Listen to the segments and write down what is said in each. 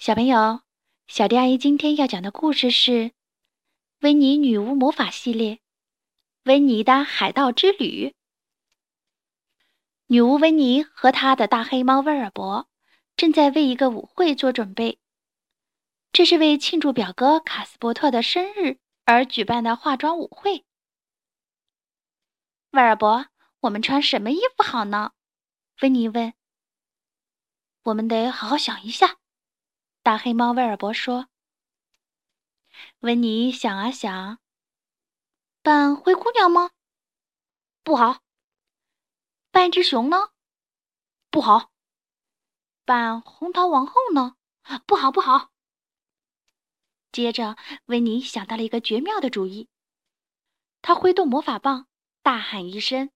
小朋友，小迪阿姨今天要讲的故事是《维尼女巫魔法系列》《维尼的海盗之旅》。女巫温妮和她的大黑猫威尔伯正在为一个舞会做准备，这是为庆祝表哥卡斯伯特的生日而举办的化妆舞会。威尔伯，我们穿什么衣服好呢？温妮问。我们得好好想一下。大黑猫威尔伯说：“温妮想啊想，扮灰姑娘吗？不好。扮一只熊呢？不好。扮红桃王后呢？不好，不好。”接着，温妮想到了一个绝妙的主意，他挥动魔法棒，大喊一声：“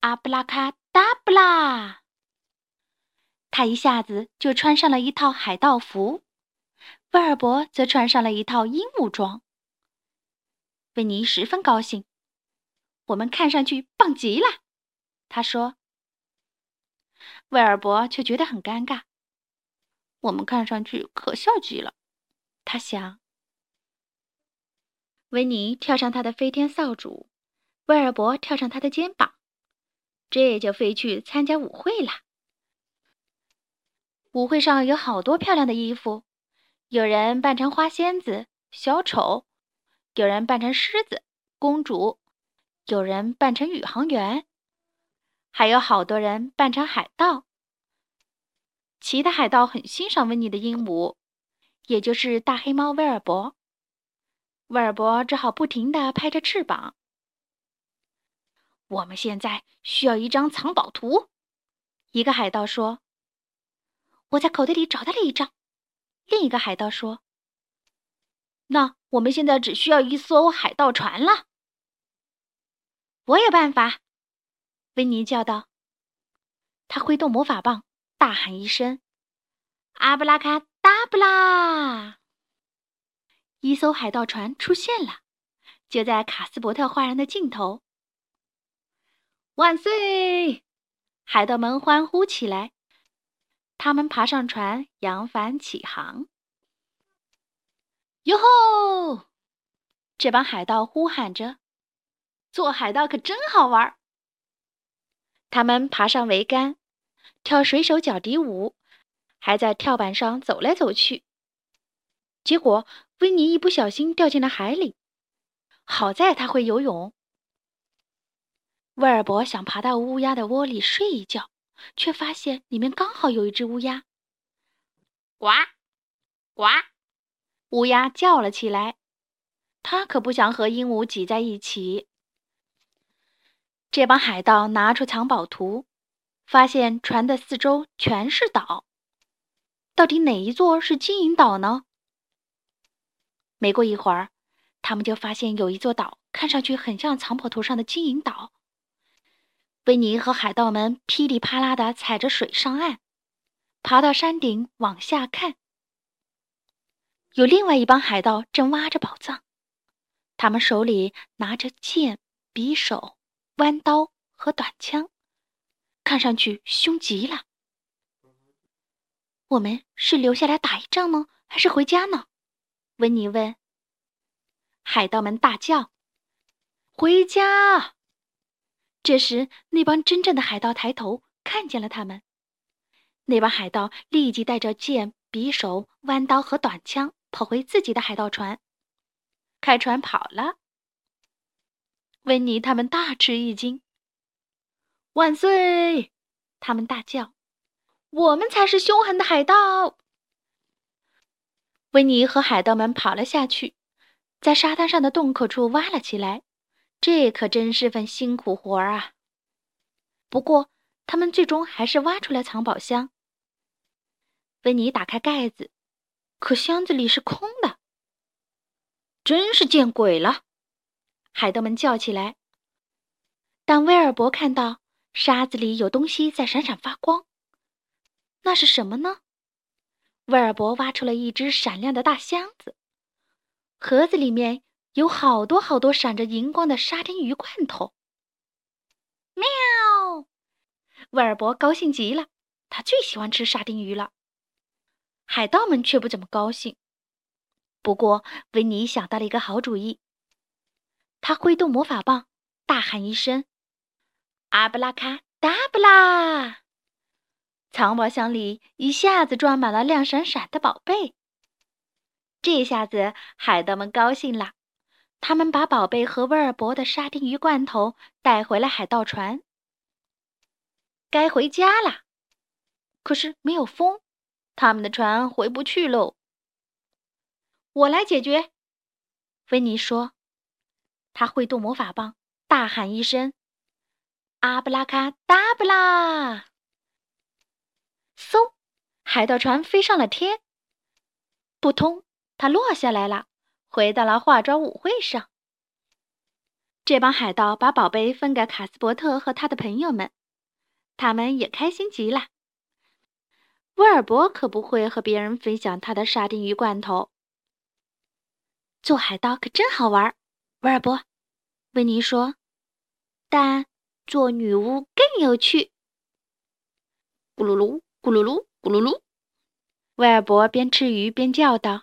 阿布拉卡达布拉！”他一下子就穿上了一套海盗服，威尔伯则穿上了一套鹦鹉装。维尼十分高兴，我们看上去棒极了，他说。威尔伯却觉得很尴尬，我们看上去可笑极了，他想。维尼跳上他的飞天扫帚，威尔伯跳上他的肩膀，这就飞去参加舞会了。舞会上有好多漂亮的衣服，有人扮成花仙子、小丑，有人扮成狮子、公主，有人扮成宇航员，还有好多人扮成海盗。其他海盗很欣赏温妮的鹦鹉，也就是大黑猫威尔伯。威尔伯只好不停地拍着翅膀。我们现在需要一张藏宝图，一个海盗说。我在口袋里找到了一张，另一个海盗说：“那我们现在只需要一艘海盗船了。”我有办法，温妮叫道。他挥动魔法棒，大喊一声：“阿布拉卡达布拉！”一艘海盗船出现了，就在卡斯伯特花园的尽头。万岁！海盗们欢呼起来。他们爬上船，扬帆起航。哟吼！这帮海盗呼喊着：“做海盗可真好玩！”他们爬上桅杆，跳水手脚底舞，还在跳板上走来走去。结果，维尼一不小心掉进了海里。好在他会游泳。威尔伯想爬到乌鸦的窝里睡一觉。却发现里面刚好有一只乌鸦，呱，呱，乌鸦叫了起来。它可不想和鹦鹉挤在一起。这帮海盗拿出藏宝图，发现船的四周全是岛，到底哪一座是金银岛呢？没过一会儿，他们就发现有一座岛，看上去很像藏宝图上的金银岛。维尼和海盗们噼里啪啦地踩着水上岸，爬到山顶往下看。有另外一帮海盗正挖着宝藏，他们手里拿着剑、匕首、弯刀和短枪，看上去凶极了。我们是留下来打一仗呢，还是回家呢？温尼问。海盗们大叫：“回家！”这时，那帮真正的海盗抬头看见了他们。那帮海盗立即带着剑、匕首、弯刀和短枪跑回自己的海盗船，开船跑了。温妮他们大吃一惊。万岁！他们大叫：“我们才是凶狠的海盗！”温妮和海盗们跑了下去，在沙滩上的洞口处挖了起来。这可真是份辛苦活儿啊！不过，他们最终还是挖出来藏宝箱。温妮打开盖子，可箱子里是空的。真是见鬼了！海盗们叫起来。当威尔伯看到沙子里有东西在闪闪发光，那是什么呢？威尔伯挖出了一只闪亮的大箱子，盒子里面。有好多好多闪着荧光的沙丁鱼罐头。喵！威尔伯高兴极了，他最喜欢吃沙丁鱼了。海盗们却不怎么高兴。不过，维尼想到了一个好主意。他挥动魔法棒，大喊一声：“阿布拉卡达布拉！”藏宝箱里一下子装满了亮闪闪的宝贝。这下子，海盗们高兴了。他们把宝贝和威尔伯的沙丁鱼罐头带回了海盗船。该回家了，可是没有风，他们的船回不去喽。我来解决，菲尼说。他挥动魔法棒，大喊一声：“阿布拉卡达布拉！”嗖，海盗船飞上了天。扑通，它落下来了。回到了化妆舞会上，这帮海盗把宝贝分给卡斯伯特和他的朋友们，他们也开心极了。威尔伯可不会和别人分享他的沙丁鱼罐头。做海盗可真好玩，威尔伯，温妮说。但做女巫更有趣。咕噜噜，咕噜噜，咕噜噜，威尔伯边吃鱼边叫道。